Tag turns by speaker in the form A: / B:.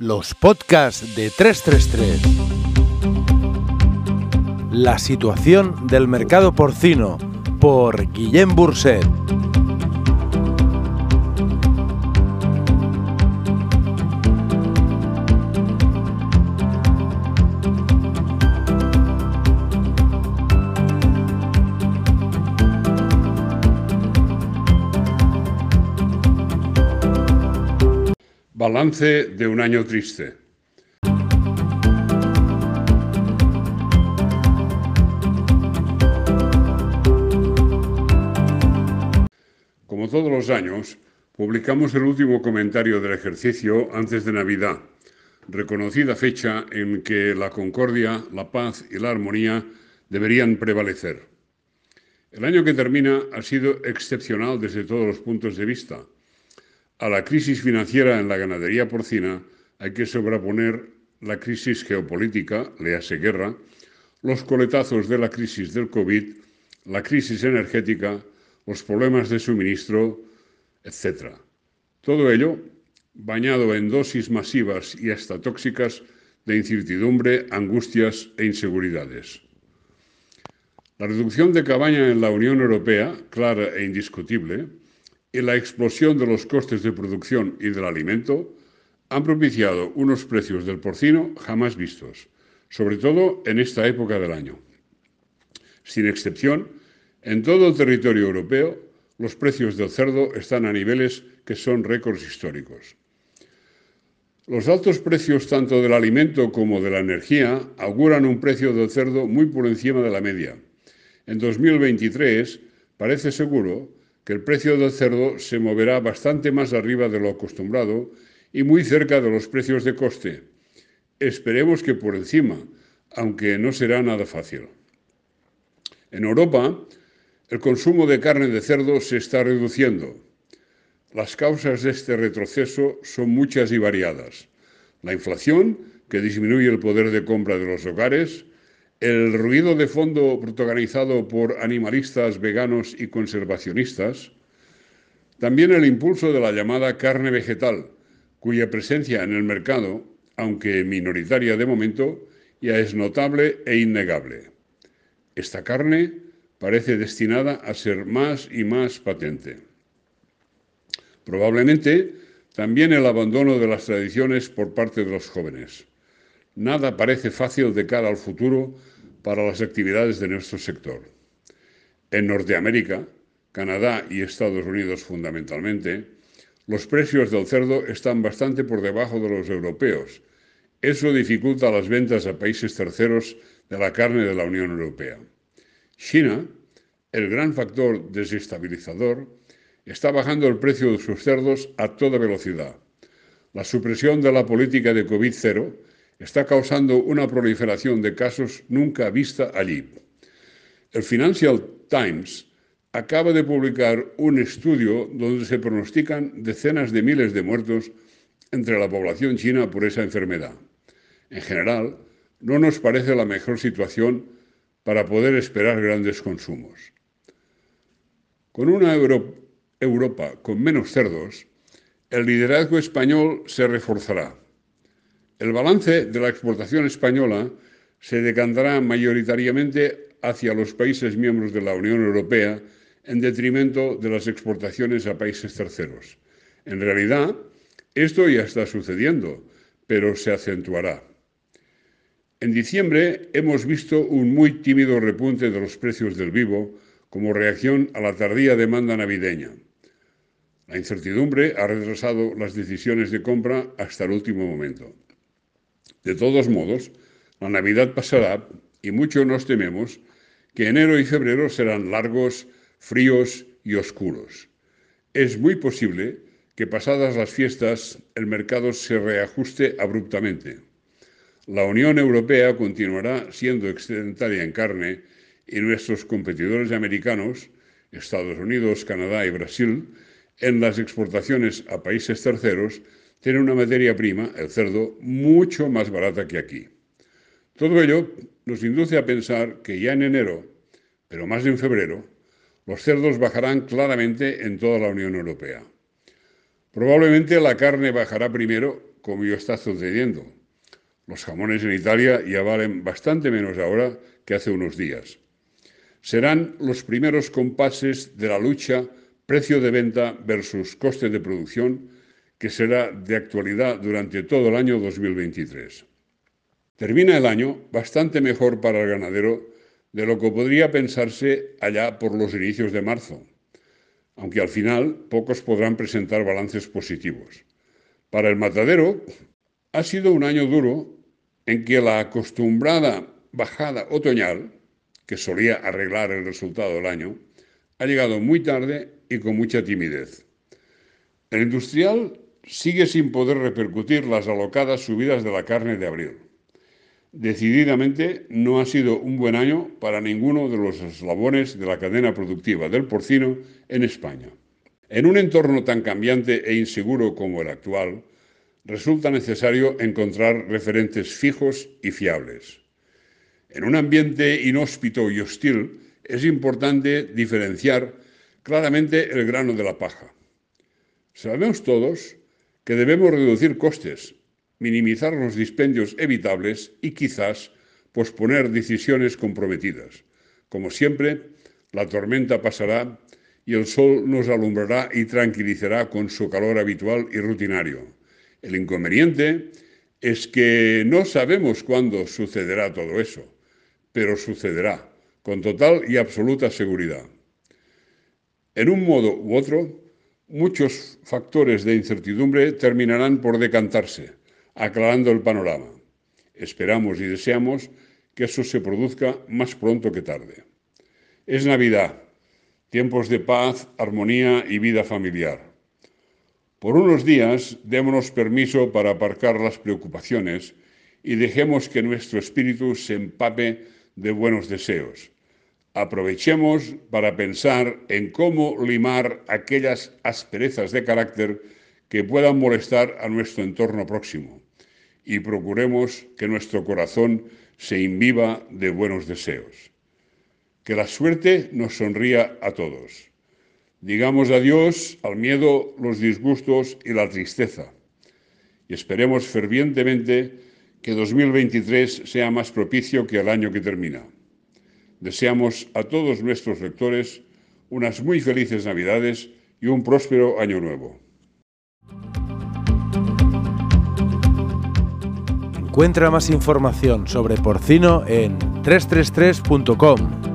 A: Los podcasts de 333. La situación del mercado porcino por Guillem Burset.
B: Balance de un año triste. Como todos los años, publicamos el último comentario del ejercicio antes de Navidad, reconocida fecha en que la concordia, la paz y la armonía deberían prevalecer. El año que termina ha sido excepcional desde todos los puntos de vista a la crisis financiera en la ganadería porcina hay que sobreponer la crisis geopolítica, le guerra, los coletazos de la crisis del COVID, la crisis energética, los problemas de suministro, etc. Todo ello bañado en dosis masivas y hasta tóxicas de incertidumbre, angustias e inseguridades. La reducción de cabaña en la Unión Europea, clara e indiscutible, y la explosión de los costes de producción y del alimento han propiciado unos precios del porcino jamás vistos, sobre todo en esta época del año. Sin excepción, en todo el territorio europeo, los precios del cerdo están a niveles que son récords históricos. Los altos precios tanto del alimento como de la energía auguran un precio del cerdo muy por encima de la media. En 2023 parece seguro que el precio del cerdo se moverá bastante más arriba de lo acostumbrado y muy cerca de los precios de coste. Esperemos que por encima, aunque no será nada fácil. En Europa, el consumo de carne de cerdo se está reduciendo. Las causas de este retroceso son muchas y variadas. La inflación, que disminuye el poder de compra de los hogares, el ruido de fondo protagonizado por animalistas veganos y conservacionistas, también el impulso de la llamada carne vegetal, cuya presencia en el mercado, aunque minoritaria de momento, ya es notable e innegable. Esta carne parece destinada a ser más y más patente. Probablemente también el abandono de las tradiciones por parte de los jóvenes. Nada parece fácil de cara al futuro para las actividades de nuestro sector. En Norteamérica, Canadá y Estados Unidos fundamentalmente, los precios del cerdo están bastante por debajo de los europeos. Eso dificulta las ventas a países terceros de la carne de la Unión Europea. China, el gran factor desestabilizador, está bajando el precio de sus cerdos a toda velocidad. La supresión de la política de COVID-0 está causando una proliferación de casos nunca vista allí. El Financial Times acaba de publicar un estudio donde se pronostican decenas de miles de muertos entre la población china por esa enfermedad. En general, no nos parece la mejor situación para poder esperar grandes consumos. Con una Europa con menos cerdos, el liderazgo español se reforzará. El balance de la exportación española se decantará mayoritariamente hacia los países miembros de la Unión Europea en detrimento de las exportaciones a países terceros. En realidad, esto ya está sucediendo, pero se acentuará. En diciembre hemos visto un muy tímido repunte de los precios del vivo como reacción a la tardía demanda navideña. La incertidumbre ha retrasado las decisiones de compra hasta el último momento. De todos modos, la Navidad pasará y mucho nos tememos que enero y febrero serán largos, fríos y oscuros. Es muy posible que pasadas las fiestas el mercado se reajuste abruptamente. La Unión Europea continuará siendo excedentaria en carne y nuestros competidores americanos, Estados Unidos, Canadá y Brasil, en las exportaciones a países terceros tiene una materia prima, el cerdo, mucho más barata que aquí. Todo ello nos induce a pensar que ya en enero, pero más en febrero, los cerdos bajarán claramente en toda la Unión Europea. Probablemente la carne bajará primero, como ya está sucediendo. Los jamones en Italia ya valen bastante menos ahora que hace unos días. Serán los primeros compases de la lucha precio de venta versus coste de producción que será de actualidad durante todo el año 2023. Termina el año bastante mejor para el ganadero de lo que podría pensarse allá por los inicios de marzo, aunque al final pocos podrán presentar balances positivos. Para el matadero ha sido un año duro en que la acostumbrada bajada otoñal, que solía arreglar el resultado del año, ha llegado muy tarde y con mucha timidez. El industrial sigue sin poder repercutir las alocadas subidas de la carne de abril. Decididamente no ha sido un buen año para ninguno de los eslabones de la cadena productiva del porcino en España. En un entorno tan cambiante e inseguro como el actual, resulta necesario encontrar referentes fijos y fiables. En un ambiente inhóspito y hostil es importante diferenciar claramente el grano de la paja. Sabemos todos que debemos reducir costes, minimizar los dispendios evitables y quizás posponer decisiones comprometidas. Como siempre, la tormenta pasará y el sol nos alumbrará y tranquilizará con su calor habitual y rutinario. El inconveniente es que no sabemos cuándo sucederá todo eso, pero sucederá con total y absoluta seguridad. En un modo u otro, muchos factores de incertidumbre terminarán por decantarse aclarando el panorama. Esperamos y deseamos que eso se produzca más pronto que tarde. Es Navidad, tiempos de paz, armonía y vida familiar. Por unos días démonos permiso para aparcar las preocupaciones y dejemos que nuestro espíritu se empape de buenos deseos. Aprovechemos para pensar en cómo limar aquellas asperezas de carácter que puedan molestar a nuestro entorno próximo y procuremos que nuestro corazón se inviva de buenos deseos. Que la suerte nos sonría a todos. Digamos adiós al miedo, los disgustos y la tristeza. Y esperemos fervientemente que 2023 sea más propicio que el año que termina. Deseamos a todos nuestros lectores unas muy felices Navidades y un próspero año nuevo.
A: Encuentra más información sobre porcino en 333.com.